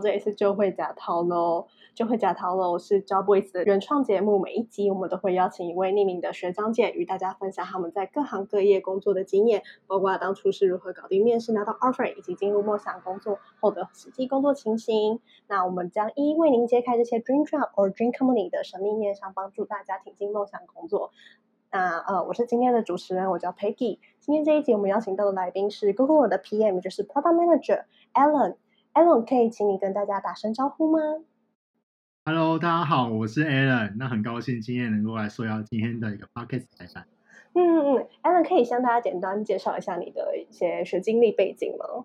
这里是就会假逃喽，就会假逃喽是 Jobwiz 的原创节目，每一集我们都会邀请一位匿名的学长姐与大家分享他们在各行各业工作的经验，包括当初是如何搞定面试拿到 offer，以及进入梦想工作后的实际工作情形。那我们将一一为您揭开这些 dream job or dream company 的神秘面纱，帮助大家挺进梦想工作。那呃，我是今天的主持人，我叫 Peggy。今天这一集我们邀请到的来宾是 Google 的 PM，就是 Product Manager Alan。Alan，可以请你跟大家打声招呼吗？Hello，大家好，我是 Alan。那很高兴今天能够来说要今天的一个 Podcast 采访。嗯嗯，Alan 可以向大家简单介绍一下你的一些学经历背景吗？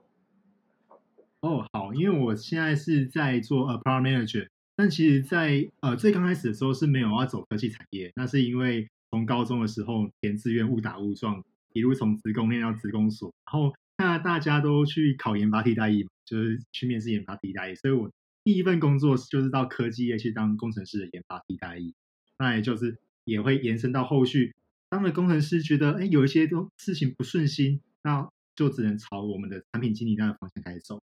哦，oh, 好，因为我现在是在做呃 Product Manager，但其实在，在呃最刚开始的时候是没有要走科技产业，那是因为。从高中的时候填志愿误打误撞，一路从职工念到职工所，然后那大家都去考研发替代役嘛，就是去面试研发替代役，所以我第一份工作就是到科技业去当工程师的研发替代役，那也就是也会延伸到后续，当了工程师觉得哎有一些都事情不顺心，那就只能朝我们的产品经理那个方向开始走。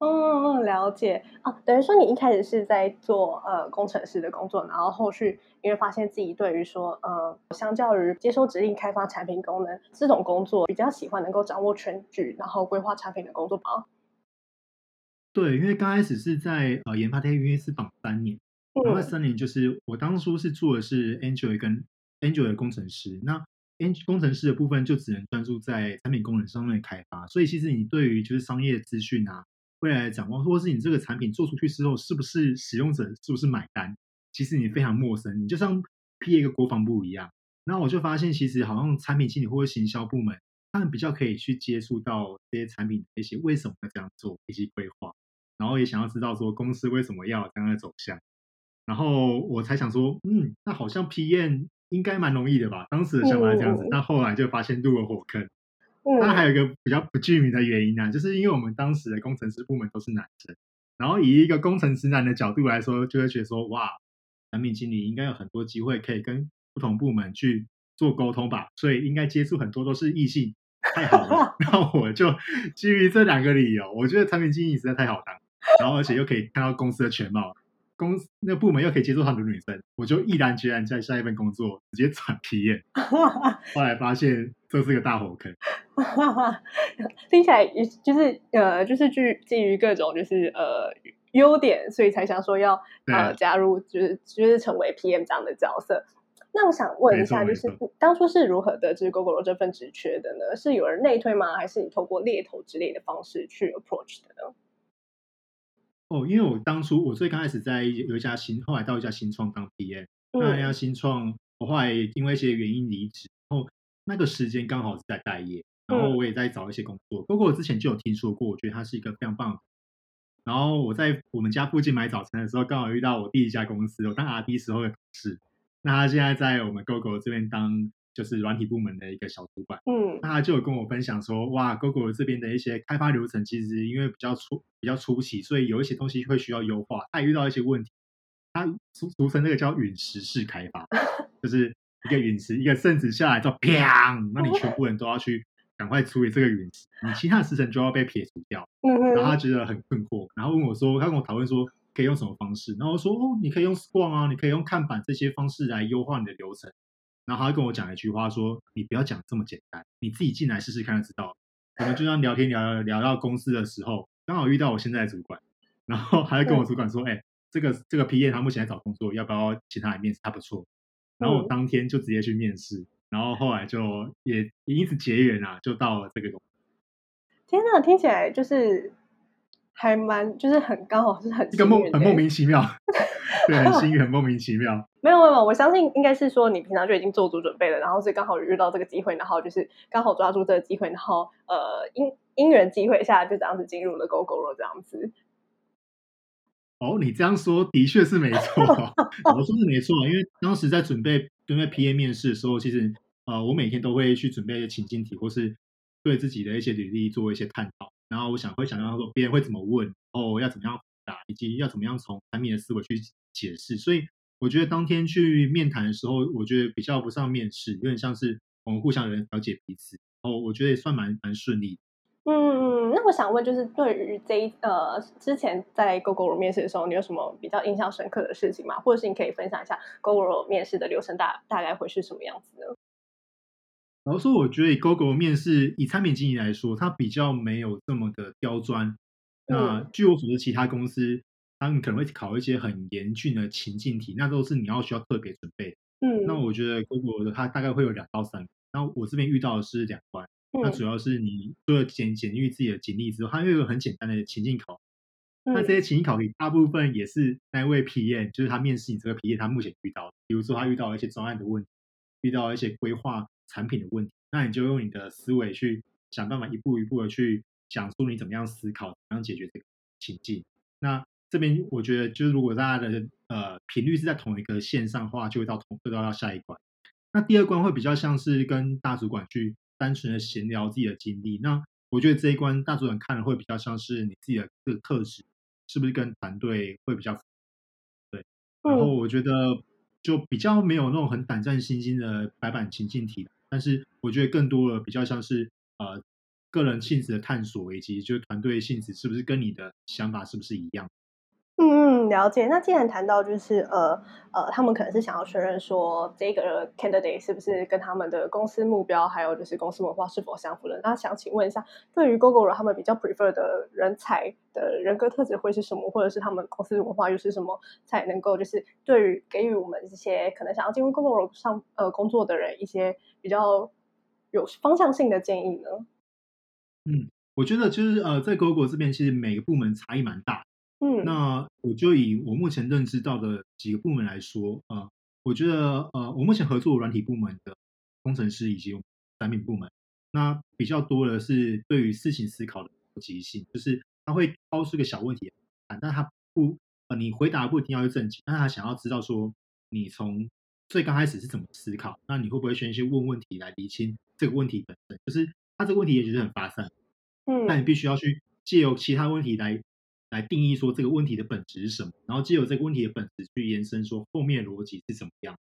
嗯，了解啊，等于说你一开始是在做呃工程师的工作，然后后续因为发现自己对于说呃，相较于接收指令开发产品功能这种工作，比较喜欢能够掌握全局，然后规划产品的工作吧。对，因为刚开始是在呃研发这边是绑三年，然后三年就是我当初是做的是 Android 跟 Android 的工程师，那 Android 工程师的部分就只能专注在产品功能上面开发，所以其实你对于就是商业资讯啊。未来的展望，或是你这个产品做出去之后，是不是使用者是不是买单？其实你非常陌生，你就像 P 一个国防部一样。然后我就发现，其实好像产品经理或者行销部门，他们比较可以去接触到这些产品的一些为什么要这样做以及规划，然后也想要知道说公司为什么要这样的走向。然后我才想说，嗯，那好像 PM 应该蛮容易的吧？当时的想法是这样子，但后来就发现入了火坑。那还有一个比较不具名的原因呢、啊，就是因为我们当时的工程师部门都是男生，然后以一个工程师男的角度来说，就会觉得说，哇，产品经理应该有很多机会可以跟不同部门去做沟通吧，所以应该接触很多都是异性，太好了。那我就基于这两个理由，我觉得产品经理实在太好当，然后而且又可以看到公司的全貌。公司那部门又可以接触很多女生，我就毅然决然在下一份工作直接转 PM。后来发现这是个大火坑，听起来就是呃，就是基基于各种就是呃优点，所以才想说要呃加入，就是就是成为 PM 这样的角色。那我想问一下，就是当初是如何得知 Gogoro 这份职缺的呢？是有人内推吗？还是你透过猎头之类的方式去 approach 的呢？哦，因为我当初我最刚开始在有一家新，后来到一家新创当 PM，那家新创我后来因为一些原因离职，然后那个时间刚好是在待业，然后我也在找一些工作。不过我之前就有听说过，我觉得它是一个非常棒的。然后我在我们家附近买早餐的时候，刚好遇到我第一家公司，我当 RD 时候的同事，那他现在在我们 Gogoro 这边当。就是软体部门的一个小主管，嗯，那他就有跟我分享说，哇，Gogoro 这边的一些开发流程其实因为比较初比较初期，所以有一些东西会需要优化。他也遇到一些问题，他俗俗称那个叫陨石式开发，就是一个陨石一个圣子下来之后，砰，那你全部人都要去赶快处理这个陨石，你其他的时辰就要被撇除掉。然后他觉得很困惑，然后问我说，他跟我讨论说可以用什么方式，然后我说，哦，你可以用 Scrum 啊，你可以用看板这些方式来优化你的流程。然后他跟我讲一句话，说：“你不要讲这么简单，你自己进来试试看就知道。”我们就这样聊天聊聊聊到公司的时候，刚好遇到我现在的主管，然后还跟我主管说：“哎、嗯，这个这个 PM 他目前在找工作，要不要请他来面试？他不错。”然后我当天就直接去面试，然后后来就也也因此结缘啊，就到了这个公司。天哪，听起来就是还蛮就是很刚好是很一个莫很莫名其妙。对，很幸运，很莫名其妙。没有没有，我相信应该是说你平常就已经做足准备了，然后所以刚好遇到这个机会，然后就是刚好抓住这个机会，然后呃因因缘机会下就这样子进入了 Gogoro 这样子。哦，你这样说的确是没错，我说是没错，因为当时在准备准备 P A 面试的时候，其实呃我每天都会去准备一些情境题，或是对自己的一些履历做一些探讨，然后我想会想到说别人会怎么问，哦要怎么样答。以及要怎么样从产品的思维去解释，所以我觉得当天去面谈的时候，我觉得比较不像面试，有点像是我们互相人了解彼此。哦，我觉得也算蛮蛮顺利。嗯，那我想问，就是对于这一呃之前在 Gogoro 面试的时候，你有什么比较印象深刻的事情吗？或者是你可以分享一下 Gogoro 面试的流程大大概会是什么样子呢？然后说，我觉得以 Gogoro 面试以产品经理来说，它比较没有这么的刁钻。嗯、那据我所知，其他公司他们可能会考一些很严峻的情境题，那都是你要需要特别准备。嗯，那我觉得 Gogoro 的它大概会有两到三个，那我这边遇到的是两关。那主要是你除了检检验自己的经历之后，它又有很简单的情境考。那这些情境考题大部分也是那位 PM，就是他面试你这个 PM，他目前遇到的，比如说他遇到一些专案的问题，遇到一些规划产品的问题，那你就用你的思维去想办法，一步一步的去讲述你怎么样思考，怎么样解决这个情境。那这边我觉得，就是如果大家的呃频率是在同一个线上的话，就会到同就到到下一关。那第二关会比较像是跟大主管去。单纯的闲聊自己的经历，那我觉得这一关大主管看了会比较像是你自己的这个特质是不是跟团队会比较对，然后我觉得就比较没有那种很胆战心惊的白板情境题，但是我觉得更多的比较像是呃个人性质的探索，以及就是团队性质是不是跟你的想法是不是一样。嗯嗯，了解。那既然谈到就是呃呃，他们可能是想要确认说这个 candidate 是不是跟他们的公司目标还有就是公司文化是否相符的。那想请问一下，对于 Gogoro 他们比较 prefer 的人才的人格特质会是什么，或者是他们公司文化又是什么，才能够就是对于给予我们这些可能想要进入 Gogoro 上呃工作的人一些比较有方向性的建议呢？嗯，我觉得就是呃，在 Google 这边其实每个部门差异蛮大。嗯，那我就以我目前认知到的几个部门来说，呃，我觉得呃，我目前合作软体部门的工程师以及产品部门，那比较多的是对于事情思考的逻辑性，就是他会抛出一个小问题，但他不呃，你回答不一定要是正经，但他想要知道说你从最刚开始是怎么思考，那你会不会先去问问题来厘清这个问题本身，就是他这个问题也许是很发散，嗯，那你必须要去借由其他问题来。来定义说这个问题的本质是什么，然后借由这个问题的本质去延伸说后面的逻辑是怎么样。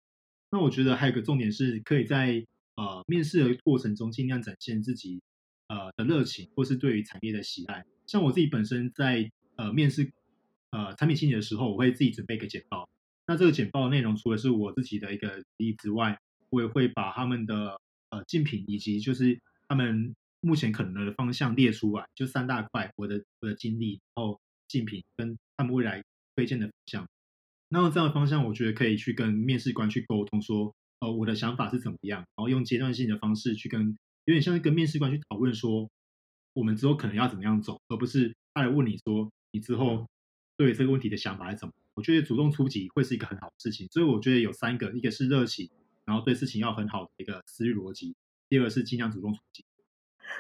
那我觉得还有个重点是，可以在呃面试的过程中尽量展现自己呃的热情，或是对于产业的喜爱。像我自己本身在呃面试呃产品经理的时候，我会自己准备一个简报。那这个简报的内容除了是我自己的一个例子之外，我也会把他们的呃竞品以及就是他们目前可能的方向列出来，就三大块，我的我的经历，然后。竞品跟他们未来推荐的方向，那这样的方向，我觉得可以去跟面试官去沟通说，呃我的想法是怎么样，然后用阶段性的方式去跟，有点像是跟面试官去讨论说，我们之后可能要怎么样走，而不是他来问你说你之后对这个问题的想法是怎么。我觉得主动出击会是一个很好的事情，所以我觉得有三个，一个是热情，然后对事情要很好的一个思虑逻辑，第二个是尽量主动出击。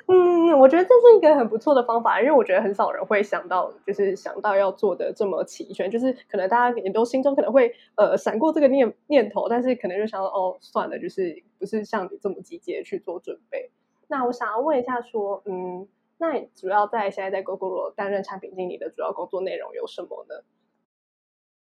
嗯，我觉得这是一个很不错的方法，因为我觉得很少人会想到，就是想到要做的这么齐全，就是可能大家也都心中可能会呃闪过这个念念头，但是可能就想到哦，算了，就是不是像你这么积极去做准备。那我想要问一下，说，嗯，那你主要在现在在 Gogoro 担任产品经理的主要工作内容有什么呢？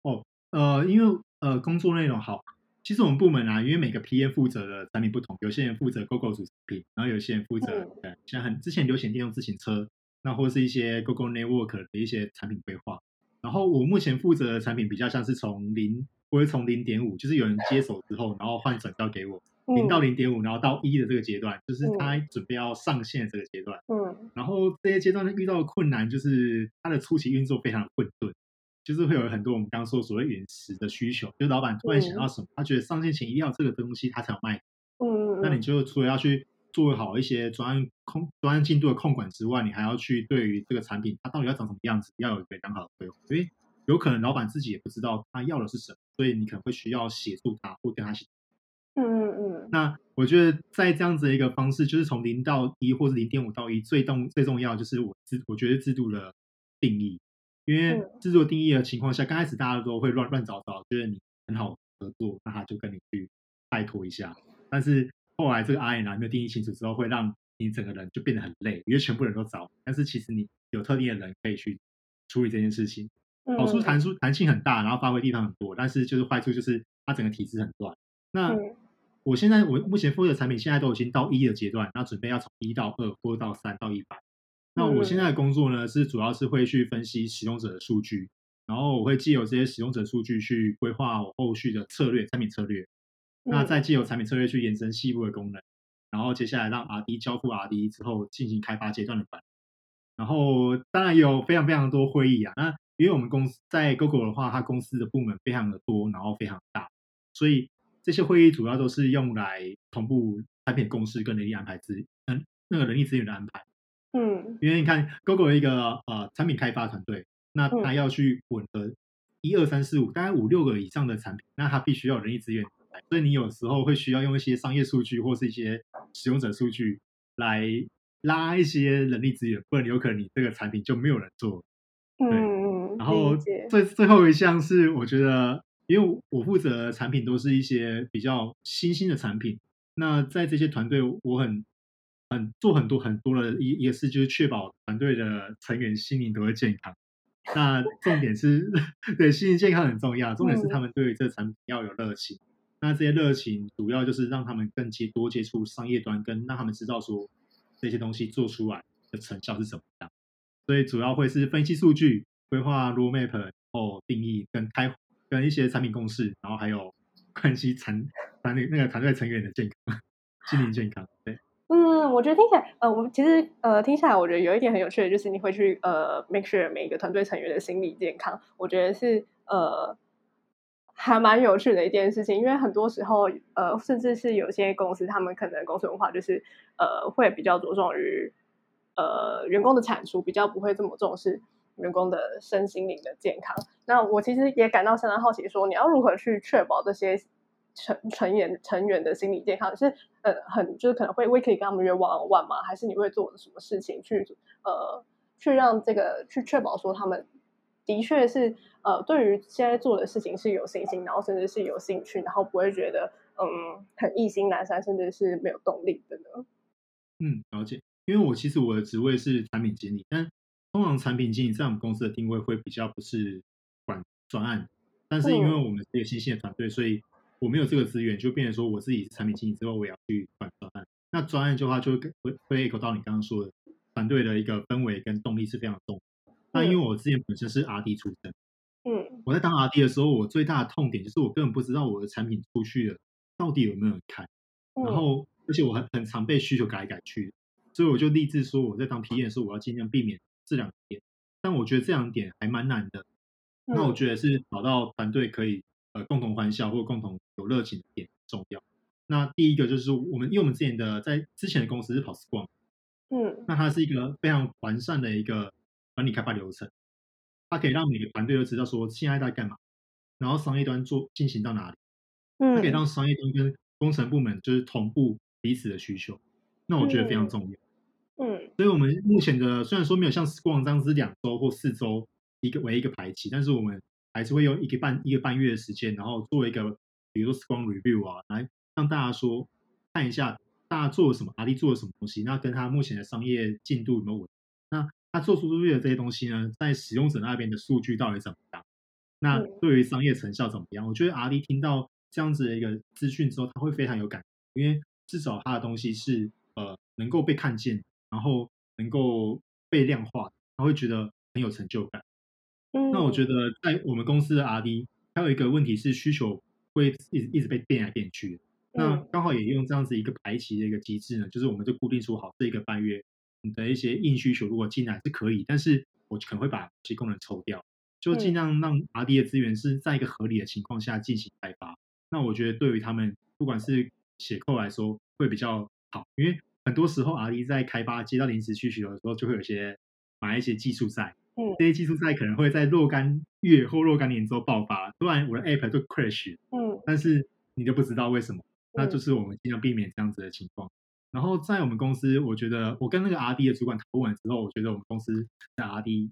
哦，呃，因为呃工作内容好。其实我们部门啊，因为每个 PM 负责的产品不同，有些人负责 Gogoro 主产品，然后有些人负责呃，像很之前流行电动自行车，那或是一些 Gogoro Network 的一些产品规划。然后我目前负责的产品比较像是从零，或者从零点五，就是有人接手之后，然后换转交给我，零到零点五，然后到一的这个阶段，就是他准备要上线的这个阶段。嗯，然后这些阶段遇到的困难就是它的初期运作非常的混沌。就是会有很多我们刚刚说所谓原始的需求，就是老板突然想到什么，嗯、他觉得上线前一定要这个东西，他才有卖。嗯，那你就除了要去做好一些专案控、专案进度的控管之外，你还要去对于这个产品它到底要长什么样子，要有一个良好的规划。所以有可能老板自己也不知道他要的是什么，所以你可能会需要协助他或跟他协。嗯嗯嗯。那我觉得在这样子的一个方式，就是从零到一，或是零点五到一，最重最重要就是我制，我觉得制度的定义。因为制作定义的情况下，刚开始大家都会乱乱找找，觉得你很好合作，那他就跟你去拜托一下。但是后来这个 R&D 没有定义清楚之后，会让你整个人就变得很累，因为全部人都找。但是其实你有特定的人可以去处理这件事情，好处弹出弹性很大，然后发挥地方很多。但是就是坏处就是它整个体制很乱。那我现在我目前负责的产品现在都已经到一的阶段，然后准备要从一到二或到三到一百。那我现在的工作呢，是主要是会去分析使用者的数据，然后我会借由这些使用者数据去规划我后续的策略、产品策略。那再借由产品策略去延伸细部的功能，然后接下来让 RD 交付 RD 之后进行开发阶段的管理。然后当然有非常非常多会议啊，那因为我们公司在 Google 的话，它公司的部门非常的多，然后非常大，所以这些会议主要都是用来同步产品公司跟人力安排资，嗯，那个人力资源的安排。嗯，因为你看 Google 的一个呃产品开发团队，那他要去混合一二三四五大概五六个以上的产品，那他必须要有人力资源，所以你有时候会需要用一些商业数据或是一些使用者数据来拉一些人力资源，不然有可能你这个产品就没有人做。对，嗯，然后最最后一项是我觉得，因为我负责的产品都是一些比较新兴的产品，那在这些团队我很。很做很多很多的一一个事，就是确保团队的成员心灵都会健康。那重点是，对心灵健康很重要。重点是他们对于这个产品要有热情。嗯、那这些热情主要就是让他们更接多接触商业端，跟让他们知道说这些东西做出来的成效是怎么样。所以主要会是分析数据、规划 roadmap，然后定义跟开跟一些产品共识，然后还有关系产团队那个团队成员的健康、心灵健康。对。嗯，我觉得听起来，呃，我其实呃听起来，我觉得有一点很有趣的，就是你会去呃 make sure 每一个团队成员的心理健康，我觉得是呃还蛮有趣的一件事情，因为很多时候呃，甚至是有些公司，他们可能公司文化就是呃会比较着重于呃员工的产出，比较不会这么重视员工的身心灵的健康。那我其实也感到相当好奇，说你要如何去确保这些。成成员成员的心理健康是呃很就是可能会会可以跟他们约 one on one 吗？还是你会做什么事情去呃去让这个去确保说他们的确是呃对于现在做的事情是有信心，然后甚至是有兴趣，然后不会觉得嗯很意兴阑珊，甚至是没有动力的呢？嗯，了解。因为我其实我的职位是产品经理，但通常产品经理在我们公司的定位会比较不是管专案，但是因为我们是一个新兴的团队，所以我没有这个资源，就变成说我自己是产品经理之后，我也要去管专案。那专案的话，就会会 echo 到你刚刚说的团队的一个氛围跟动力是非常重要。那因为我之前本身是 RD 出身，嗯，我在当 RD 的时候，我最大的痛点就是我根本不知道我的产品出去了到底有没有人看，然后而且我很很常被需求改来改去，所以我就立志说我在当 PM 的时候，我要尽量避免这两点。但我觉得这两点还蛮难的。那我觉得是找到团队可以。呃，共同欢笑或共同有热情的点重要。那第一个就是我们，因为我们之前的在之前的公司是跑 Scrum，嗯，那它是一个非常完善的一个管理开发流程，它可以让每个团队都知道说现在在干嘛，然后商业端做进行到哪里，嗯，它可以让商业端跟工程部门就是同步彼此的需求，那我觉得非常重要，嗯，嗯，所以我们目前的虽然说没有像 Scrum 这样子两周或四周一个为一个排期，但是我们。还是会用一个半一个半月的时间，然后做一个，比如说 Scrum Review 啊，来让大家说看一下大家做了什么阿力做了什么东西，那跟他目前的商业进度有没有稳？那他做出出去的这些东西呢，在使用者那边的数据到底怎么样？那对于商业成效怎么样？我觉得阿力听到这样子的一个资讯之后，他会非常有感，因为至少他的东西是呃能够被看见，然后能够被量化，他会觉得很有成就感。那我觉得在我们公司的 RD 还有一个问题是需求会一直一直被变来变去。那刚好也用这样子一个排期的一个机制呢，就是我们就固定说好这一个半月你的一些硬需求如果进来是可以，但是我可能会把这些功能抽掉，就尽量让 RD 的资源是在一个合理的情况下进行开发。那我觉得对于他们不管是写扣来说会比较好，因为很多时候 RD 在开发接到临时需求的时候，就会有些买一些技术在。嗯，这些技术在可能会在若干月或若干年之后爆发，突然我的 app 就 crash，嗯，但是你就不知道为什么，那就是我们尽量避免这样子的情况。然后在我们公司，我觉得我跟那个 RD 的主管讨论完之后，我觉得我们公司的 RD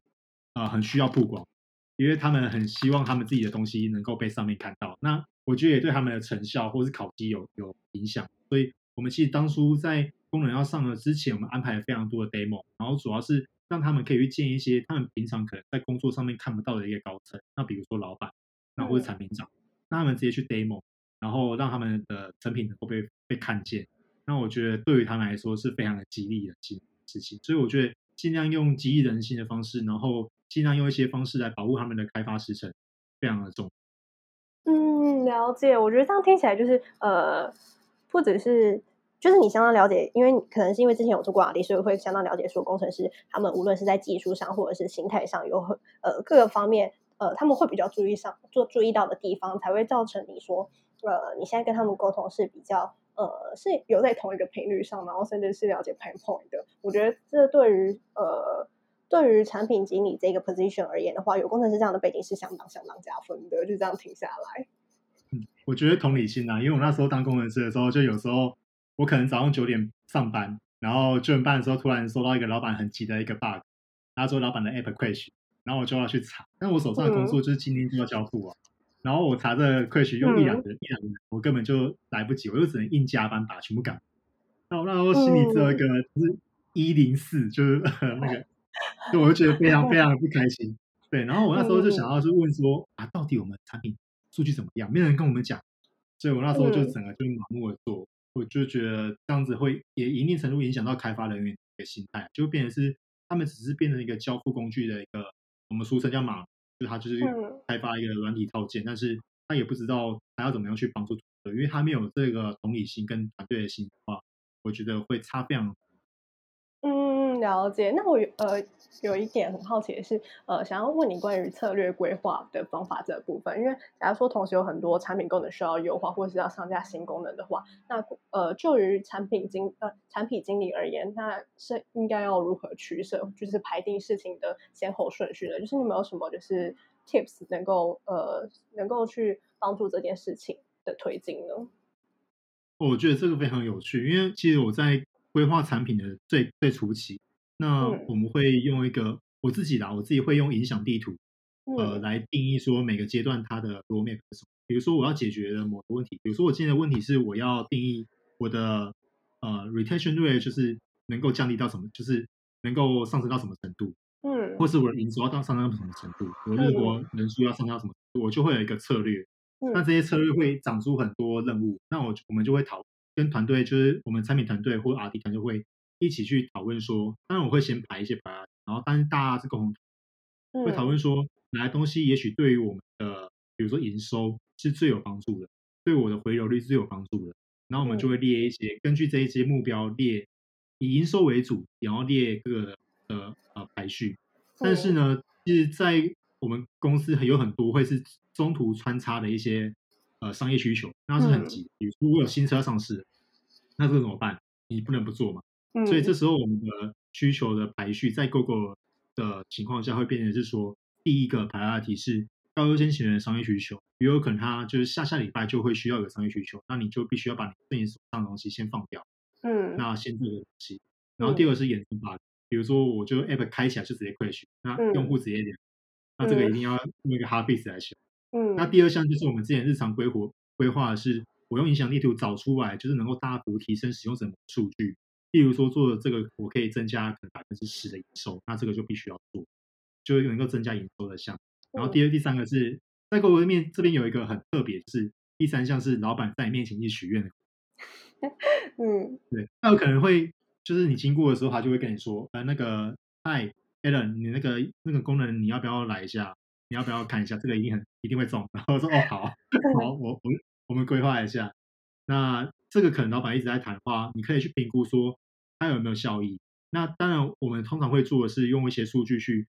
啊、呃、很需要曝光，因为他们很希望他们自己的东西能够被上面看到。那我觉得也对他们的成效或是考绩有有影响，所以我们其实当初在功能要上了之前，我们安排了非常多的 demo，然后主要是。让他们可以去见一些他们平常可能在工作上面看不到的一个高层，那比如说老板，那或者产品长，那他们直接去 demo，然后让他们的成品能够被被看见。那我觉得对于他们来说是非常的激励的事情。所以我觉得尽量用激励人心的方式，然后尽量用一些方式来保护他们的开发时程，非常的重。嗯，了解。我觉得这样听起来就是呃，不只是就是你相当了解，因为可能是因为之前有做过 R&D，所以会相当了解说工程师他们无论是在技术上或者是心态上有很呃各个方面呃他们会比较注意上做注意到的地方，才会造成你说呃你现在跟他们沟通是比较呃是有在同一个频率上，然后甚至是了解 pain point 的。我觉得这对于呃。对于产品经理这个 position 而言的话，有工程师这样的背景是相当相当加分的。就这样停下来，嗯，我觉得同理心啊，因为我那时候当工程师的时候，就有时候我可能早上九点上班，然后九点半的时候突然收到一个老板很急的一个 bug，他说老板的 app crash，然后我就要去查，但我手上的工作就是今天就要交付啊，嗯、然后我查这个 crash 用一两个、嗯、一两个，我根本就来不及，我就只能硬加班把全部赶。那我那时候心里只有一个就是一零四，就是 那个。就我就觉得非常非常的不开心，对。然后我那时候就想要去问说啊，到底我们产品数据怎么样？没有人跟我们讲，所以我那时候就整个就盲目的做，我就觉得这样子会也一定程度影响到开发人员的心态，就变成是他们只是变成一个交付工具的一个，我们俗称叫码，就他就是开发一个软体套件，但是他也不知道他要怎么样去帮助，因为他没有这个同理心跟团队的心的话，我觉得会差非常。了解。那我呃有一点很好奇的是，呃，想要问你关于策略规划的方法这部分，因为假如说同时有很多产品功能需要优化，或者是要上架新功能的话，那呃，就于产品经呃产品经理而言，那是应该要如何取舍，就是排定事情的先后顺序呢？就是你们有什么就是 tips 能够呃能够去帮助这件事情的推进呢？我觉得这个非常有趣，因为其实我在。规划产品的最最初期，那我们会用一个、嗯、我自己啦，我自己会用影响地图，嗯、呃，来定义说每个阶段它的 roadmap 是什么。比如说我要解决的某个问题，比如说我今天的问题是我要定义我的呃 retention rate 就是能够降低到什么，就是能够上升到什么程度，嗯，或是我的营收要到上升到什么程度，我日活人数要上升到什么程度，我就会有一个策略。嗯、那这些策略会长出很多任务，那我我们就会讨。跟团队就是我们产品团队或 R&D 团队会一起去讨论说，当然我会先排一些排，然后但是大家是共同会讨论说哪些东西也许对于我们的，比如说营收是最有帮助的，对我的回流率是最有帮助的，然后我们就会列一些根据这一些目标列以营收为主，然后列各个的呃排序。但是呢，其实在我们公司还有很多会是中途穿插的一些。呃，商业需求那是很急，比如说我有新车上市，那这个怎么办？你不能不做嘛。嗯、所以这时候我们的需求的排序在 Google 的情况下会变成是说，第一个 priority 是高优先型的商业需求，也有可能他就是下下礼拜就会需要有商业需求，那你就必须要把你自己手上的东西先放掉。嗯，那先做这个东西。然后第二个是衍生 bug，比如说我就 app 开起来就直接 crash，那用户直接点，那这个一定要用一个 hard fix 来修。嗯，那第二项就是我们之前日常规划规划的是，我用影响力图找出来，就是能够大幅提升使用者的数据。例如说做的这个，我可以增加可能百分之十的营收，那这个就必须要做，就能够增加营收的项。然后第二、第三个是在购物面这边有一个很特别，是第三项是老板在你面前去许愿的。嗯，对，那有可能会就是你经过的时候，他就会跟你说，呃，那个，嗨，Allen，你那个那个功能你要不要来一下？你要不要看一下？这个一定很一定会中。然后我说哦好，好，我我我们规划一下。那这个可能老板一直在谈话，你可以去评估说它有没有效益。那当然，我们通常会做的是用一些数据去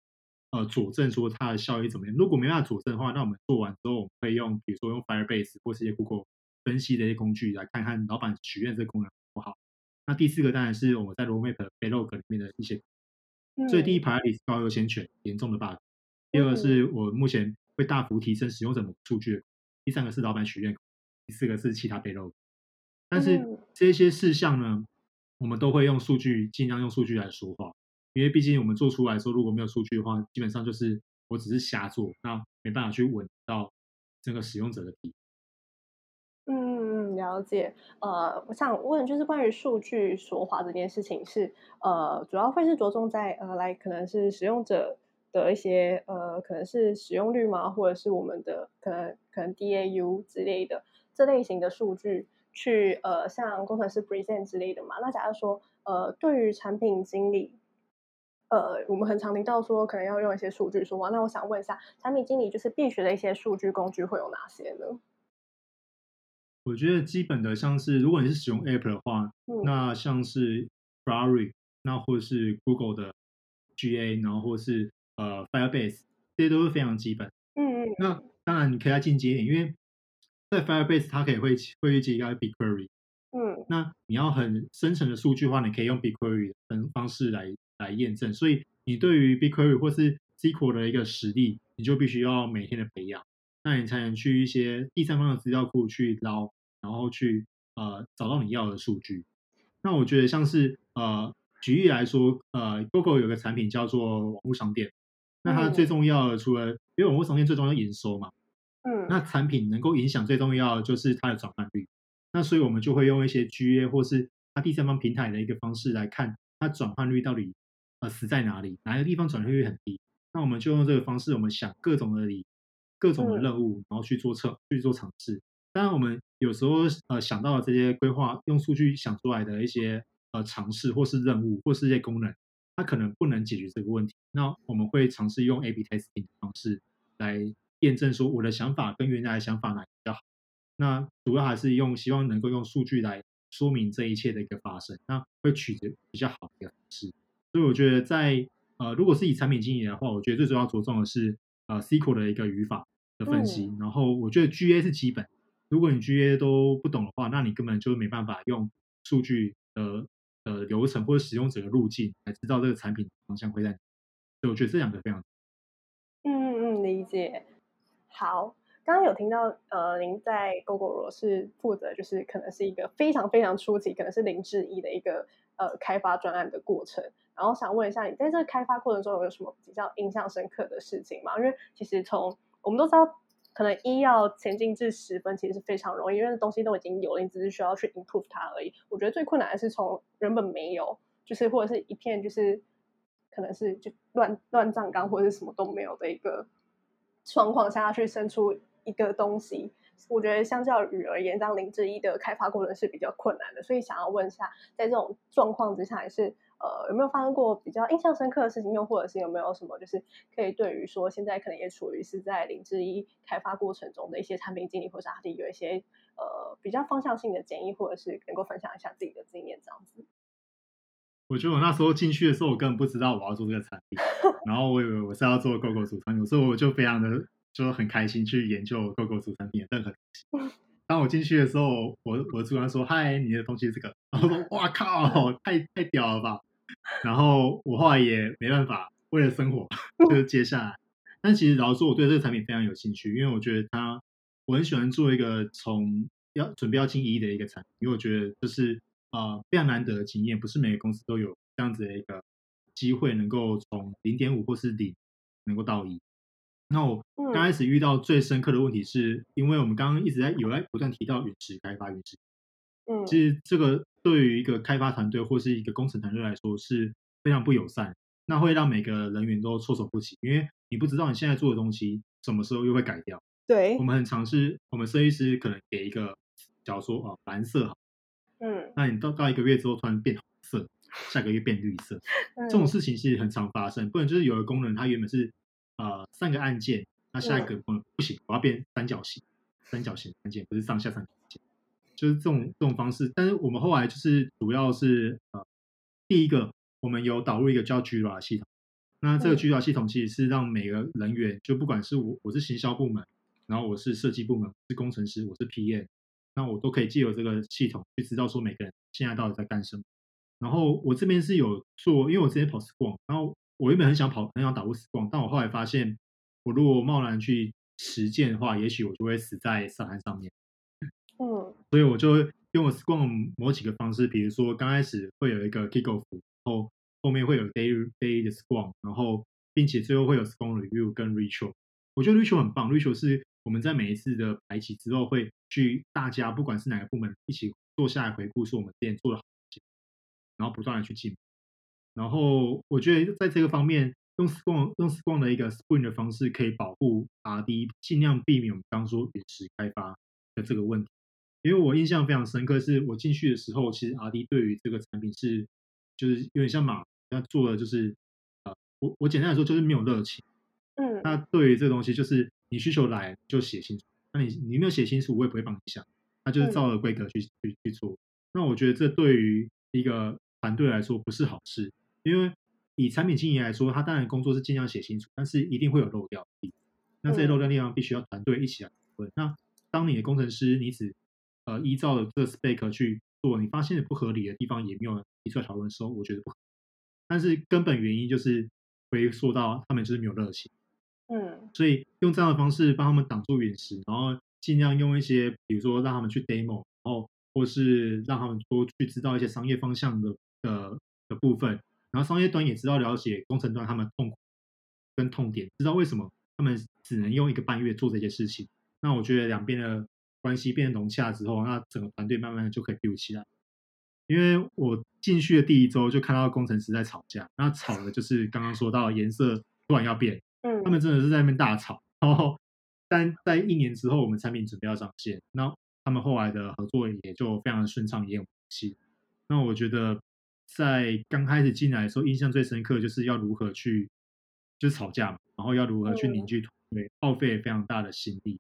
呃佐证说它的效益怎么样。如果没办法佐证的话，那我们做完之后，我们可以用比如说用 Firebase 或是一些 Google 分析的一些工具来看看老板许愿这个功能好不好。那第四个当然是我们在 Roadmap Backlog 里面的一些，所以第一排是高优先权严重的 bug。第二个是我目前会大幅提升使用者的数据，第三个是老板许愿，第四个是其他 backlog。但是这些事项呢，我们都会用数据，尽量用数据来说话，因为毕竟我们做出来说如果没有数据的话，基本上就是我只是瞎做，那没办法去稳到这个使用者的底。嗯，了解。呃，我想问就是关于数据说话这件事情是呃，主要会是着重在呃，来可能是使用者。的一些呃，可能是使用率吗？或者是我们的可能可能 DAU 之类的这类型的数据去呃，像工程师 present 之类的嘛？那假如说呃，对于产品经理呃，我们很常听到说可能要用一些数据说，话，那我想问一下，产品经理就是必学的一些数据工具会有哪些呢？我觉得基本的像是，如果你是使用 App 的话，嗯、那像是 Ferrari，那或者是 Google 的 GA，然后或是呃 Firebase，这些都是非常基本。嗯嗯。那当然你可以再进阶一点，因为在 Firebase 它可以会会接一个 BigQuery。嗯。那你要很深层的数据的话，你可以用 BigQuery 的方式来来验证。所以你对于 BigQuery 或是 SQL 的一个实力，你就必须要每天的培养。那你才能去一些第三方的资料库去捞，然后去呃找到你要的数据。那我觉得像是呃举例来说，呃 Google 有个产品叫做网络商店，那它最重要的除了因为网络商店最重要的营收嘛，嗯，那产品能够影响最重要的就是它的转换率。那所以我们就会用一些 GA 或是它第三方平台的一个方式来看它转换率到底呃死在哪里，哪个地方转换率很低。那我们就用这个方式，我们想各种的理。各种的任务，然后去做测，去做尝试。当然，我们有时候呃想到了这些规划，用数据想出来的一些呃尝试，或是任务，或是一些功能，它可能不能解决这个问题。那我们会尝试用 A/B testing 的方式来验证，说我的想法跟原来的想法哪比较好。那主要还是用希望能够用数据来说明这一切的一个发生，那会取得比较好的一个方式。所以我觉得在呃如果是以产品经理的话，我觉得最主要着重的是呃 SQL 的一个语法。的分析，嗯、然后我觉得 GA 是基本，如果你 GA 都不懂的话，那你根本就没办法用数据的呃流程或者使用者的路径来知道这个产品方向会在哪。所以我觉得这两个非常。嗯嗯，理解。好，刚刚有听到呃，您在 Google 是负责就是可能是一个非常非常初级，可能是零至一的一个呃开发专案的过程。然后想问一下，你在这个开发过程中有什么比较印象深刻的事情吗？因为其实从我们都知道，可能一要前进至十分，其实是非常容易，因为东西都已经有了，你只是需要去 improve 它而已。我觉得最困难的是从原本没有，就是或者是一片就是可能是就乱乱葬岗或者是什么都没有的一个状况下去生出一个东西。我觉得相较于而言，当零至一的开发过程是比较困难的。所以想要问一下，在这种状况之下，也是。呃，有没有发生过比较印象深刻的事情？又或者是有没有什么，就是可以对于说现在可能也处于是在零至一开发过程中的一些产品经理或者阿弟有一些呃比较方向性的建议，或者是能够分享一下自己的经验这样子。我觉得我那时候进去的时候，我根本不知道我要做这个产品，然后我以为我是要做 GoGo 主产品，所以我就非常的就很开心去研究 GoGo 主产品的任何东西。当我进去的时候，我我主管说：“嗨，你的东西这个。”然后说：“哇靠，太太屌了吧！”然后我后来也没办法，为了生活，就是接下来。但其实老实说，我对这个产品非常有兴趣，因为我觉得它，我很喜欢做一个从要准备要进一的一个产品，因为我觉得就是呃非常难得的经验，不是每个公司都有这样子的一个机会，能够从零点五或是零能够到一。那我刚开始遇到最深刻的问题是，因为我们刚刚一直在有在不断提到陨石开发，陨石，嗯，其实这个。对于一个开发团队或是一个工程团队来说是非常不友善，那会让每个人员都措手不及，因为你不知道你现在做的东西什么时候又会改掉。对，我们很尝试，我们设计师可能给一个，假如说啊蓝色好，嗯，那你到到一个月之后突然变红色，下个月变绿色，嗯、这种事情是很常发生。不然就是有的功能它原本是呃三个按键，那下一个功能不行，我要变三角形，三角形按键不是上下三角形。就是这种这种方式，但是我们后来就是主要是呃，第一个我们有导入一个叫 Jira 系统，那这个 Jira 系统其实是让每个人员，就不管是我我是行销部门，然后我是设计部门，是工程师，我是 PM，那我都可以借由这个系统去知道说每个人现在到底在干什么。然后我这边是有做，因为我之前跑 SQUAM，然后我原本很想跑很想打入 SQUAM，但我后来发现，我如果贸然去实践的话，也许我就会死在沙滩上面。嗯，所以我就用了 Scrum 某几个方式，比如说刚开始会有一个 Kickoff，然后后面会有 Day Day 的 SQUAM，然后并且最后会有 SQUAM Review 跟 Retro。我觉得 Retro 很棒，Retro 是我们在每一次的排期之后会去大家不管是哪个部门一起坐下来回顾，说我们之前做的好然后不断的去进步。然后我觉得在这个方面用 Scrum 用 Scrum 的一个 Sprint 的方式可以保护 RD，尽量避免我们刚刚说陨石开发的这个问题。因为我印象非常深刻，是我进去的时候，其实 RD 对于这个产品是，就是有点像马，他做的就是呃，我我简单来说就是没有热情。嗯，那对于这个东西，就是你需求来就写清楚，那你你没有写清楚，我也不会帮你想，那就是照着规格去、嗯、去去做。那我觉得这对于一个团队来说不是好事，因为以产品经理来说，他当然工作是尽量写清楚，但是一定会有漏掉的。那这些漏掉地方必须要团队一起来讨论。嗯、那当你的工程师你只呃依照了这个 spec 去做，你发现不合理的地方也没有提出来讨论的时候，我觉得不合理。但是根本原因就是回溯到他们就是没有热情。嗯，所以用这样的方式帮他们挡住陨石，然后尽量用一些比如说让他们去 demo，然后或是让他们多去知道一些商业方向的的的部分，然后商业端也知道了解工程端他们痛苦跟痛点，知道为什么他们只能用一个半月做这些事情。那我觉得两边的关系变得融洽之后，那整个团队慢慢的就可以 build 起来。因为我进去的第一周就看到工程师在吵架，那吵的就是刚刚说到颜色突然要变。嗯，他们真的是在那边大吵，然后，但在一年之后，我们产品准备要上线，那他们后来的合作也就非常的顺畅，也有默契。那我觉得，在刚开始进来的时候，印象最深刻就是要如何去，就是吵架嘛，然后要如何去凝聚团队，耗费非常大的心力。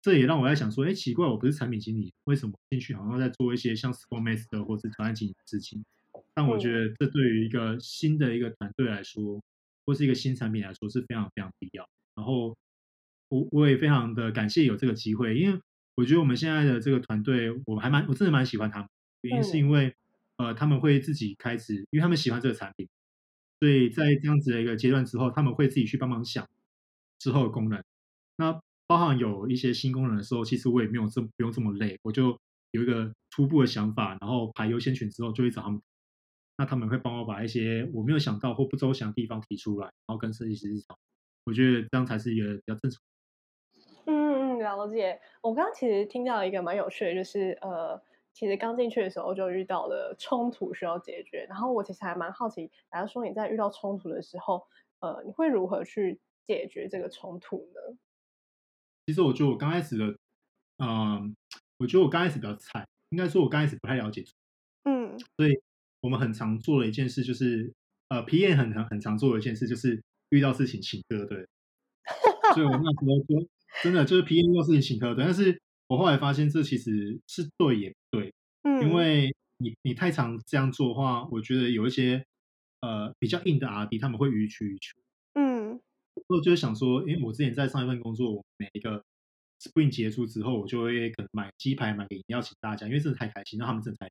这也让我在想说，哎，奇怪，我不是产品经理，为什么进去好像在做一些像 Scrum Master 或是专案经理的事情？但我觉得，这对于一个新的一个团队来说，或是一个新产品来说是非常非常必要。然后我我也非常的感谢有这个机会，因为我觉得我们现在的这个团队，我还蛮我真的蛮喜欢他们。原因是因为呃他们会自己开始，因为他们喜欢这个产品，所以在这样子的一个阶段之后，他们会自己去帮忙想之后的功能。那包含有一些新功能的时候，其实我也没有这么不用这么累，我就有一个初步的想法，然后排优先权之后就会找他们。那他们会帮我把一些我没有想到或不周详的地方提出来，然后跟设计师讨论。我觉得这样才是一个比较正常。嗯嗯，了解。我刚刚其实听到一个蛮有趣的，就是呃，其实刚进去的时候就遇到了冲突需要解决。然后我其实还蛮好奇，假如说你在遇到冲突的时候，呃，你会如何去解决这个冲突呢？其实我觉得我刚开始的，嗯、呃，我觉得我刚开始比较菜，应该说我刚开始不太了解。嗯，所以。我们很常做的一件事就是，呃，PM 很很很常做的一件事就是遇到事情请客，对。所以我那时候就真的就是 PM 遇到事情请客，对。但是我后来发现这其实是对也不对，嗯，因为你你太常这样做的话，我觉得有一些呃比较硬的 RD 他们会予取予求，嗯。我就是想说，因为我之前在上一份工作，我每一个 Spring 结束之后，我就会可能买鸡排、买个饮料请大家，因为真的太开心，让他们真的太，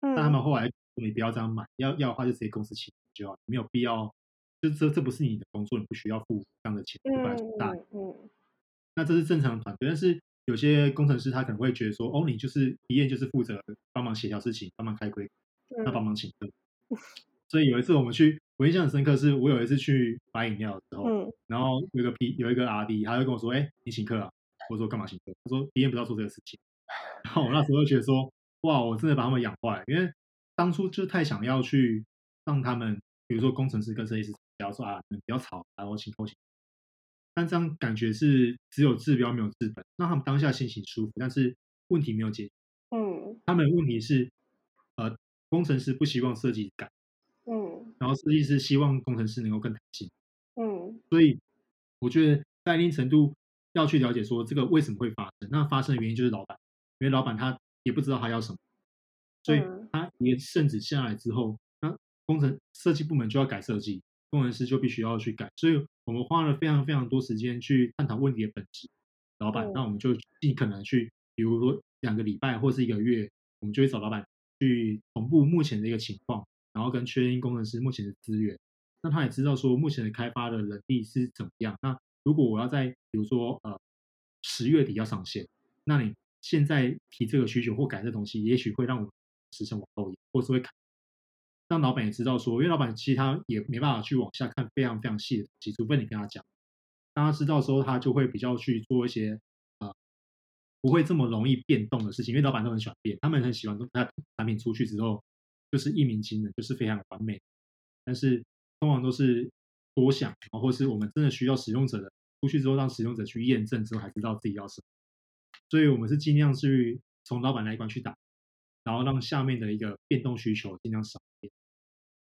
嗯，但他们后来。你不要这样买，要要的话就直接公司请就好，没有必要。就这这不是你的工作，你不需要付这样的钱，不然大。嗯，嗯，那这是正常的团队，但是有些工程师他可能会觉得说，哦，你就是体验就是负责帮忙协调事情，帮忙开规，那帮忙请客。嗯。所以有一次我们去，我印象很深刻，是我有一次去买饮料的时候，嗯，然后有一个 P 有一个 RD，他就跟我说，哎，你请客啊？我说干嘛请客？他说体验不要做这个事情。然后我那时候就觉得说，哇，我真的把他们养坏，因为。当初就太想要去让他们，比如说工程师跟设计师，不要说啊，你们不要吵，然后请偷请。但这样感觉是只有治标没有治本，让他们当下心情舒服，但是问题没有解决。嗯，他们的问题是，呃，工程师不希望设计改，嗯，然后设计师希望工程师能够更弹性，嗯，所以我觉得在一定程度要去了解说这个为什么会发生，那发生的原因就是老板，因为老板他也不知道他要什么。所以他也圣旨下来之后，那工程设计部门就要改设计，工程师就必须要去改。所以我们花了非常非常多时间去探讨问题的本质。老板，那我们就尽可能去，比如说两个礼拜或是一个月，我们就会找老板去同步目前的一个情况，然后跟确认工程师目前的资源。那他也知道说目前的开发的能力是怎么样。那如果我要在比如说呃十月底要上线，那你现在提这个需求或改这东西，也许会让我。时程往后延，或是会看，让老板也知道说，因为老板其实他也没办法去往下看非常非常细的东西，除非你跟他讲，当他知道之后，他就会比较去做一些呃不会这么容易变动的事情，因为老板都很喜欢变，他们很喜欢他产品出去之后就是一鸣惊人，就是非常完美，但是通常都是多想，或是我们真的需要使用者的出去之后，让使用者去验证之后，才知道自己要什么，所以我们是尽量去从老板那一关去打。然后让下面的一个变动需求尽量少一点。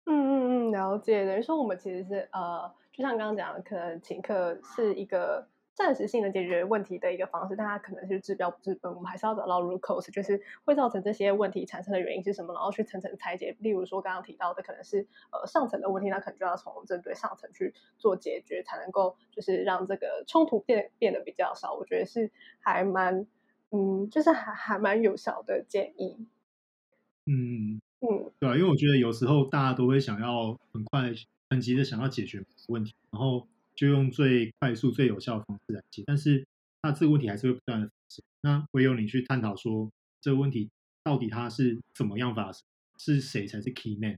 嗯嗯嗯，了解。等于说我们其实是呃，就像刚刚讲的，可能请客是一个。暂时性的解决问题的一个方式，但它可能是治标不治本。我们还是要找到 root cause，就是会造成这些问题产生的原因是什么，然后去层层拆解。例如说刚刚提到的，可能是呃上层的问题，那可能就要从针对上层去做解决，才能够就是让这个冲突变变得比较少。我觉得是还蛮嗯，就是还还蛮有效的建议。嗯嗯，对啊，因为我觉得有时候大家都会想要很快很急的想要解决问题，然后。就用最快速、最有效的方式来解，但是它这个问题还是会不断的发生。那唯有你去探讨说这个问题到底它是怎么样发生，是谁才是 key man？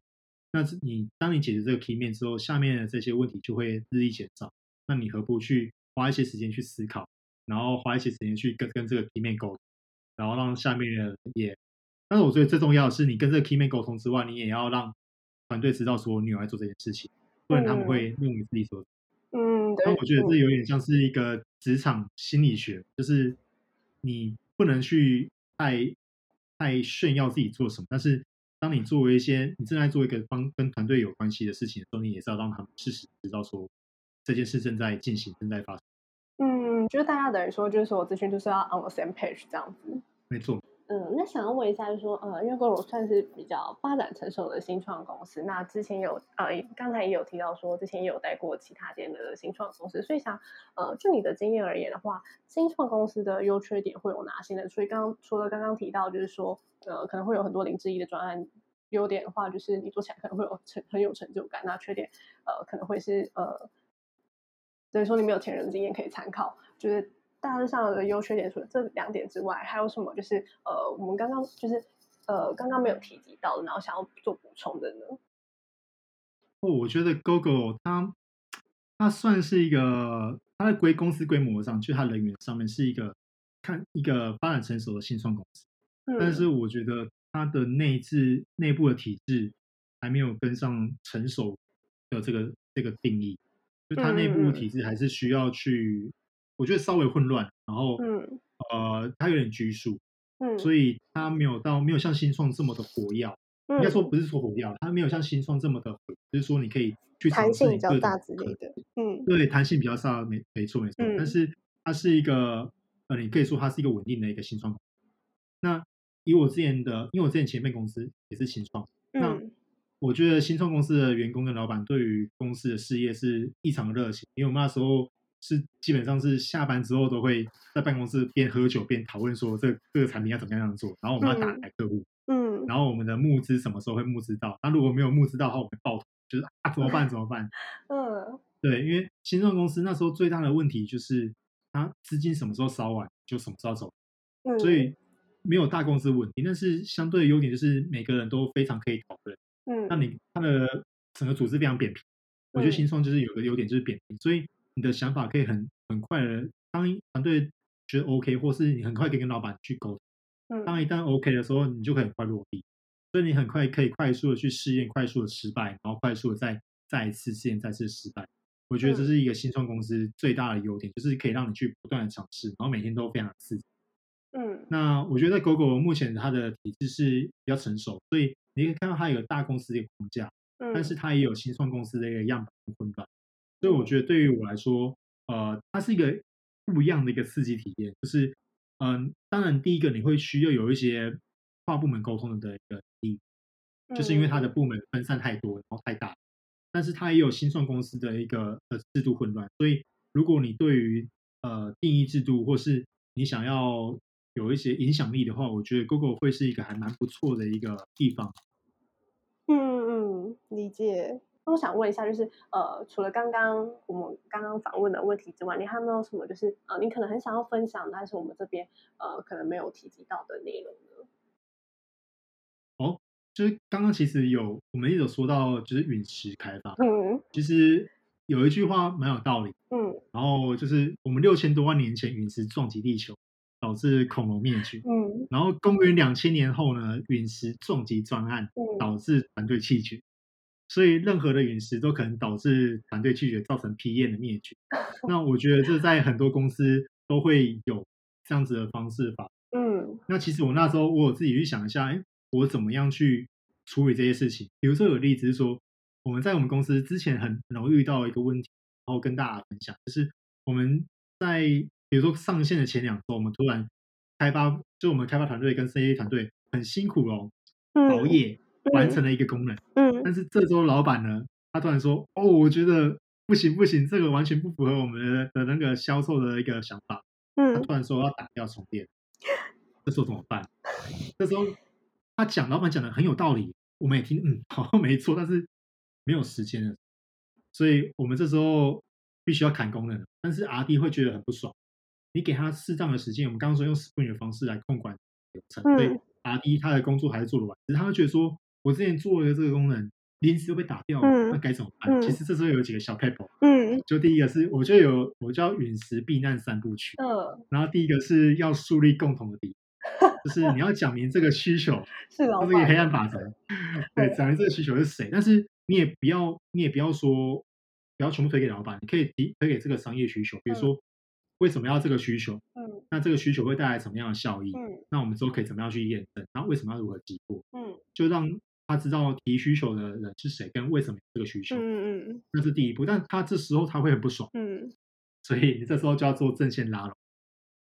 那你当你解决这个 key man 之后，下面的这些问题就会日益减少。那你何不去花一些时间去思考，然后花一些时间去跟跟这个 key man 沟通，然后让下面的人也。但是我觉得最重要的是，你跟这个 key man 沟通之外，你也要让团队知道说你有在做这件事情，不然他们会认为自己说。嗯，那我觉得这有点像是一个职场心理学，嗯、就是你不能去太太炫耀自己做什么，但是当你作为一些你正在做一个帮跟团队有关系的事情的时候，你也是要让他们事实知道说这件事正在进行，正在发生。嗯，就是大家等于说，就是说资讯就是要 on the same page 这样子。没错。嗯，那想要问一下，就是说，呃，因为 g o 算是比较发展成熟的新创公司，那之前有，呃，刚才也有提到说，之前也有带过其他间的新创公司，所以想，呃，就你的经验而言的话，新创公司的优缺点会有哪些呢？所以刚刚除了刚刚提到，就是说，呃，可能会有很多零之一的专案，优点的话，就是你做起来可能会有成很有成就感，那缺点，呃，可能会是，呃，等于说你没有前人的经验可以参考，就是。大致上的优缺点除了这两点之外，还有什么？就是呃，我们刚刚就是呃，刚刚没有提及到的，然后想要做补充的呢？哦，我觉得 Gogoro 它它算是一个，它的规公司规模上，就它人员上面是一个看一个发展成熟的新创公司，嗯，但是我觉得它的内置内部的体制还没有跟上成熟的这个这个定义，就它内部体制还是需要去。我觉得稍微混乱，然后，嗯，呃，它有点拘束，嗯，所以它没有到没有像新创这么的活跃，嗯，应该说不是说活跃，它没有像新创这么的，就是说你可以去尝试，弹性比较大之类的，嗯，对，弹性比较大，没没错没错，嗯，但是它是一个，呃，你可以说它是一个稳定的一个新创。那以我之前的，因为我之前前面公司也是新创，嗯，那我觉得新创公司的员工跟老板对于公司的事业是异常热情，因为我们那时候。是基本上是下班之后都会在办公室边喝酒边讨论说这个这个产品要怎么样做，然后我们要打来客户，嗯，然后我们的募资什么时候会募资到？那如果没有募资到的话，我们爆头，就是啊怎么办怎么办？嗯，对，因为新创公司那时候最大的问题就是它资金什么时候烧完就什么时候走，嗯，所以没有大公司稳定，但是相对的优点就是每个人都非常可以讨论，嗯，那你它的整个组织非常扁平，我觉得新创就是有个优点就是扁平，所以。你的想法可以很很快的，当团队觉得 OK，或是你很快可以跟老板去沟通。嗯，当一旦 OK 的时候，你就可以很快落地，所以你很快可以快速的去试验，快速的失败，然后快速的再再一次试验，再次失败。我觉得这是一个新创公司最大的优点，就是可以让你去不断的尝试，然后每天都非常刺激。嗯，那我觉得 Gogoro 目前它的体制是比较成熟，所以你可以看到它有大公司的框架，嗯，但是它也有新创公司的一个样板混乱。所以我觉得对于我来说，呃，它是一个不一样的一个刺激体验。就是，嗯、呃，当然第一个你会需要有一些跨部门沟通的一个能力，就是因为它的部门分散太多，然后太大。但是它也有新创公司的一个呃制度混乱。所以如果你对于呃定义制度，或是你想要有一些影响力的话，我觉得 Google 会是一个还蛮不错的一个地方。嗯嗯，理解。那我想问一下，就是呃，除了刚刚我们刚刚访问的问题之外，你还有没有什么就是呃，你可能很想要分享，但是我们这边呃可能没有提及到的内容呢？哦，就是刚刚其实有我们一直有说到，就是陨石开发，嗯，其实有一句话蛮有道理，嗯，然后就是我们六千多万年前陨石撞击地球，导致恐龙灭绝，嗯，然后公元两千年后呢，陨石撞击专案，导致团队弃绝。所以，任何的陨石都可能导致团队拒绝，造成 PM 的灭绝。那我觉得这在很多公司都会有这样子的方式吧。嗯。那其实我那时候我有自己去想一下，哎，我怎么样去处理这些事情？比如说有例子是说，我们在我们公司之前很容易遇到一个问题，然后跟大家分享，就是我们在比如说上线的前两周，我们突然开发，就我们开发团队跟 CA 团队很辛苦哦，熬夜完成了一个功能，嗯，但是这周老板呢，他突然说，哦，我觉得不行不行，这个完全不符合我们的那个销售的一个想法，嗯，他突然说要打掉重练，这时候怎么办？这时候他讲，老板讲的很有道理，我们也听，嗯，好像没错，但是没有时间了，所以我们这时候必须要砍功能，但是 RD 会觉得很不爽。你给他适当的时间，我们刚刚说用 Sprint 的方式来控管流程，所以 RD 他的工作还是做得完，只是他会觉得说，我之前做的这个功能临时又被打掉了，那该怎么办？其实这时候有几个小撇步，嗯，就第一个是我就有我叫陨石避难三部曲，嗯，然后第一个是要树立共同的敌。就是你要讲明这个需求，是这个黑暗法则。对，讲明这个需求是谁，但是你也不要，你也不要说，不要全部推给老板，你可以提推给这个商业需求，比如说为什么要这个需求？嗯，那这个需求会带来什么样的效益？嗯，那我们之后可以怎么样去验证？然后为什么要如何击破？嗯，就让他知道提需求的人是谁，跟为什么有这个需求。嗯嗯嗯，那是第一步，但他这时候他会很不爽。嗯，所以你这时候就要做正线拉拢。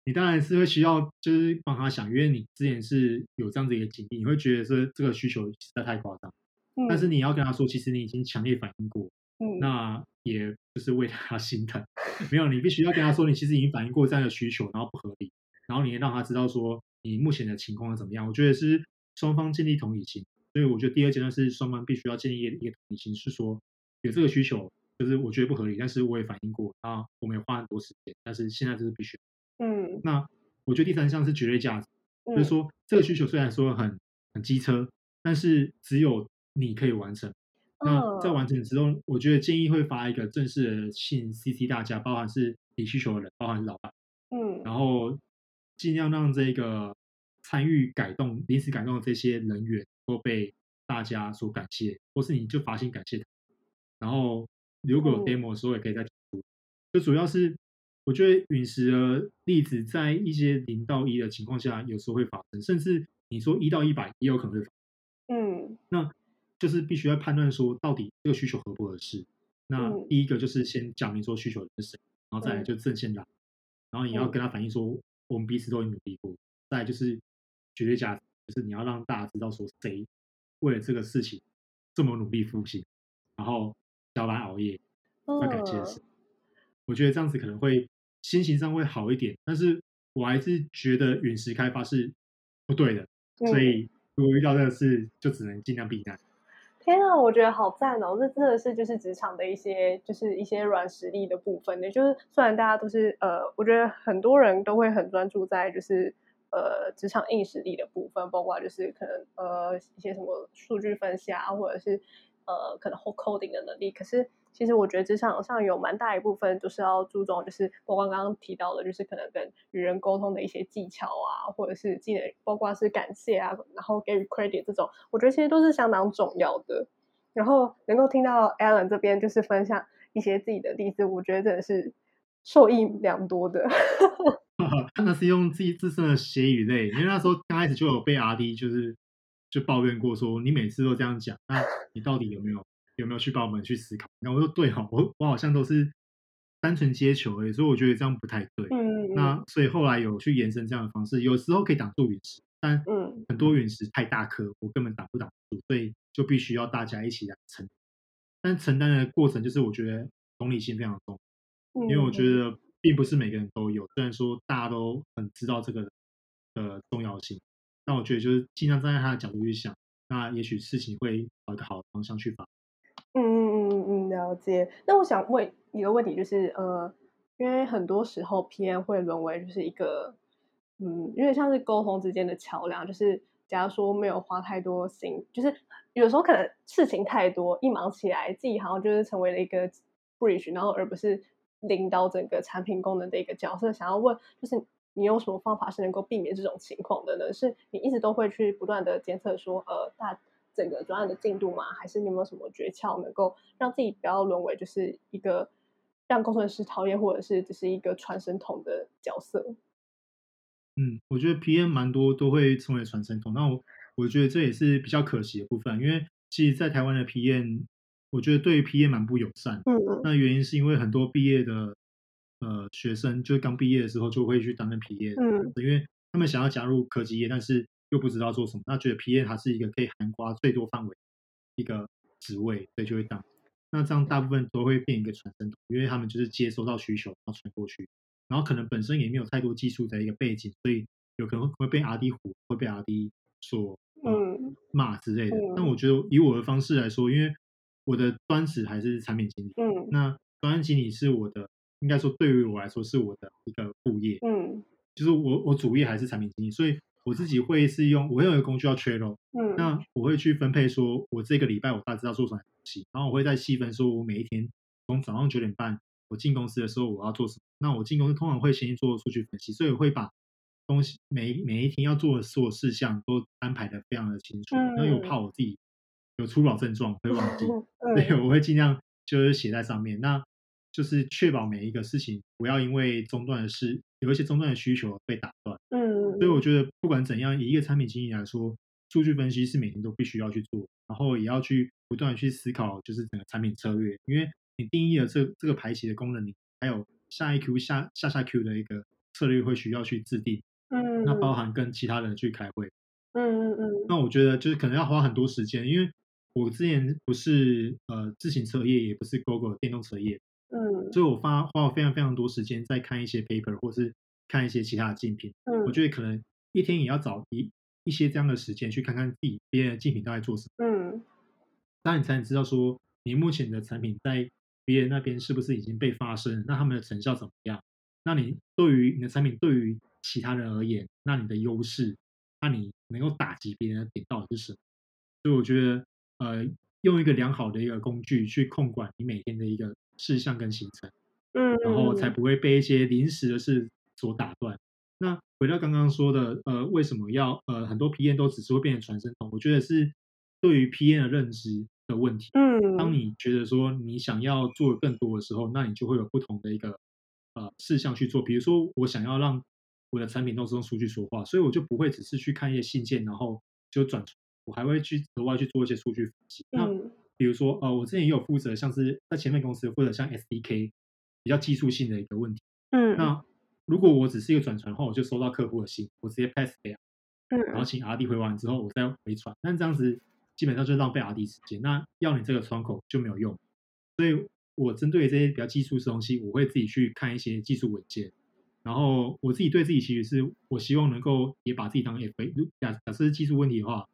你当然是会需要，就是帮他想，因为你之前是有这样子一个经历，你会觉得说这个需求实在太夸张。嗯。但是你要跟他说，其实你已经强烈反应过，嗯，那也就是为他心疼。没有，你必须要跟他说，你其实已经反应过这样的需求，然后不合理，然后你也让他知道说你目前的情况是怎么样。我觉得是双方建立同理心，所以我觉得第二阶段是双方必须要建立一个同理心，是说有这个需求，就是我觉得不合理，但是我也反映过，啊，我们也花很多时间，但是现在这是必须。嗯，那我觉得第三项是绝对价值，嗯、就是说这个需求虽然说很很机车，但是只有你可以完成。嗯、那在完成之后，我觉得建议会发一个正式的信，CC 大家，包含是提需求的人，包含是老板，嗯，然后尽量让这个参与改动、临时改动的这些人员都被大家所感谢，或是你就发心感谢他。然后如果有 demo 的时候，也可以再提出。嗯、就主要是。我觉得陨石的例子在一些零到一的情况下，有时候会发生，甚至你说一到一百也有可能会发生。嗯，那就是必须要判断说，到底这个需求合不合适。那第一个就是先讲明说需求是谁，然后再来就正线打，然后你要跟他反映说，我们彼此都有努力过。再来就是绝对价值，就是你要让大家知道说，谁为了这个事情这么努力复习，然后加班熬夜，要感谢谁。我觉得这样子可能会心情上会好一点，但是我还是觉得陨石开发是不对的，嗯、所以如果遇到这个事，就只能尽量避难。天啊，我觉得好赞哦！这真的是就是职场的一些就是一些软实力的部分，也就是虽然大家都是呃，我觉得很多人都会很专注在就是呃职场硬实力的部分，包括就是可能呃一些什么数据分析啊，或者是呃可能 hot coding 的能力，可是。其实我觉得职场上有蛮大一部分就是要注重，就是我刚刚提到的，就是可能跟与人沟通的一些技巧啊，或者是技能，包括是感谢啊，然后给予 credit 这种，我觉得其实都是相当重要的。然后能够听到 Alan 这边就是分享一些自己的例子，我觉得真的是受益良多的。那是用自己自身的血与泪，因为那时候刚开始就有被阿 D 就是就抱怨过，说你每次都这样讲，那你到底有没有？有没有去帮我们去思考？然后我说对哈，我我好像都是单纯接球而已，所以我觉得这样不太对。嗯，那所以后来有去延伸这样的方式，有时候可以挡住陨石，但嗯，很多陨石太大颗，我根本挡不挡住，所以就必须要大家一起来承担。但承担的过程就是我觉得同理心非常重要，因为我觉得并不是每个人都有，虽然说大家都很知道这个的重要性，但我觉得就是尽量站在他的角度去想，那也许事情会朝一个好的方向去发。嗯嗯嗯嗯，了解。那我想问一个问题，就是呃，因为很多时候 PM 会沦为就是一个，嗯，因为像是沟通之间的桥梁，就是假如说没有花太多心，就是有时候可能事情太多，一忙起来自己好像就是成为了一个 bridge，然后而不是领导整个产品功能的一个角色。想要问，就是你有什么方法是能够避免这种情况的呢？是你一直都会去不断的监测说，呃，大。整个专案的进度吗？还是你有没有什么诀窍，能够让自己不要沦为就是一个让工程师讨厌，或者是只是一个传声筒的角色？嗯，我觉得 PM 蛮多都会成为传声筒，那我我觉得这也是比较可惜的部分，因为其实，在台湾的 PM 我觉得对于 PM 蛮不友善。嗯嗯。那原因是因为很多毕业的呃学生，就刚毕业的时候就会去担任 PM，嗯，因为他们想要加入科技业，但是又不知道做什么，那觉得 PM 它是一个可以涵盖最多范围一个职位，所以就会当。那这样大部分都会变一个传声筒，因为他们就是接收到需求，然后传过去，然后可能本身也没有太多技术的一个背景，所以有可能会被 RD 唬，会被 RD 所嗯骂之类的。但我觉得以我的方式来说，因为我的专职还是产品经理，嗯，那专案经理是我的，应该说对于我来说是我的一个副业，嗯，就是我我主业还是产品经理，所以。我自己会是用，我有一个工具叫 Trello，嗯，那我会去分配说，我这个礼拜我大致要做什么东西，然后我会再细分说，我每一天从早上九点半我进公司的时候我要做什么。那我进公司通常会先做数据分析，所以我会把东西每每一天要做的所有事项都安排的非常的清楚，因为我怕我自己有初老症状会忘记，对我会尽量就是写在上面，那就是确保每一个事情不要因为中断的事，有一些中断的需求被打断，嗯，所以我觉得不管怎样，以一个产品经理来说，数据分析是每天都必须要去做，然后也要去不断去思考，就是整个产品策略，因为你定义了这这个排期的功能，你还有下一 Q 下下下 Q 的一个策略会需要去制定，嗯，那包含跟其他人去开会，嗯嗯嗯，那我觉得就是可能要花很多时间，因为我之前不是呃自行车业，也不是 GoGo 电动车业。嗯，所以我花花了非常非常多时间在看一些 paper，或是看一些其他的竞品。嗯，我觉得可能一天也要找一一些这样的时间去看看自己别人的竞品都在做什么。嗯，那你才能知道说你目前的产品在别人那边是不是已经被发生，那他们的成效怎么样？那你对于你的产品对于其他人而言，那你的优势，那你能够打击别人的点到底是什么？所以我觉得，呃，用一个良好的一个工具去控管你每天的一个。事项跟行程，嗯，然后才不会被一些临时的事所打断。那回到刚刚说的，呃，为什么要呃很多 PN 都只是会变成传声筒？我觉得是对于 PN 的认知的问题。嗯，当你觉得说你想要做更多的时候，那你就会有不同的一个呃事项去做。比如说，我想要让我的产品都是用数据说话，所以我就不会只是去看一些信件，然后就转传，我还会去额外去做一些数据分析。那比如说，呃，我之前也有负责，像是在前面公司负责像 SDK 比较技术性的一个问题。嗯，那如果我只是一个转传的话，我就收到客户的信，我直接 pass 给，嗯，然后请 RD 回完之后，我再回传。但这样子基本上就浪费 RD 时间。那要你这个窗口就没有用。所以我针对这些比较技术的东西，我会自己去看一些技术文件。然后我自己对自己其实是我希望能够也把自己当 FA。假假设是技术问题的话，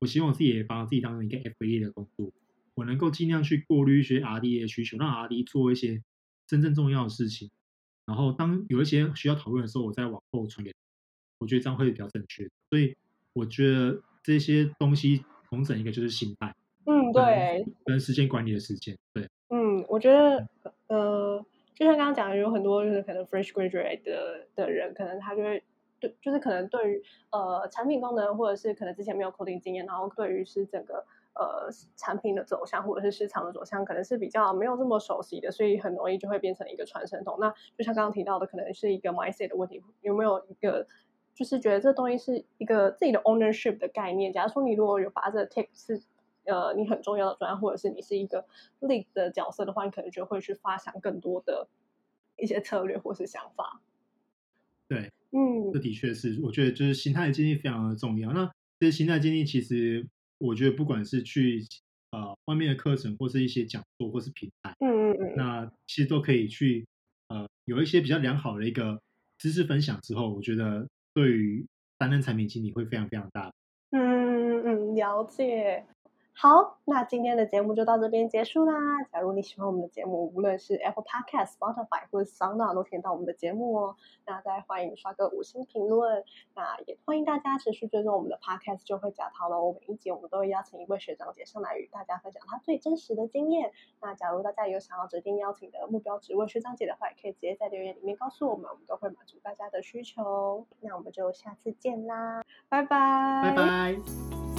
我希望我自己也把自己当成一个 FA 的工作。我能够尽量去过滤一些 RD 的需求，让 RD 做一些真正重要的事情。然后当有一些需要讨论的时候，我再往后传给。我觉得这样会比较正确。所以我觉得这些东西重整一个就是心态。嗯，对。跟时间管理的时间，对。嗯，我觉得呃，就像刚刚讲的，有很多就是可能 fresh graduate 的的人，可能他就会对，就是可能对于呃产品功能，或者是可能之前没有 coding 经验，然后对于是整个。呃，产品的走向或者是市场的走向，可能是比较没有这么熟悉的，所以很容易就会变成一个传声筒。那就像刚刚提到的，可能是一个 mindset 的问题，有没有一个就是觉得这东西是一个自己的 ownership 的概念？假如说你如果有把这 take 是呃你很重要的专案，或者是你是一个 lead 的角色的话，你可能就会去发想更多的一些策略或是想法。对，嗯，这的确是，我觉得就是心态的建立非常的重要。那这些心态建立其实。我觉得不管是去呃外面的课程，或是一些讲座，或是平台，嗯嗯嗯，那其实都可以去呃有一些比较良好的一个知识分享之后，我觉得对于担任产品经理会非常非常大。嗯嗯嗯，了解。好，那今天的节目就到这边结束啦。假如你喜欢我们的节目，无论是 Apple Podcast、Spotify 或者 Sound，都听到我们的节目哦。那再欢迎刷个五星评论。那也欢迎大家持续追踪我们的 Podcast，就会假淘了。每一集我们都会邀请一位学长姐上来与大家分享他最真实的经验。那假如大家有想要指定邀请的目标职位学长姐的话，也可以直接在留言里面告诉我们，我们都会满足大家的需求。那我们就下次见啦，拜拜，拜拜。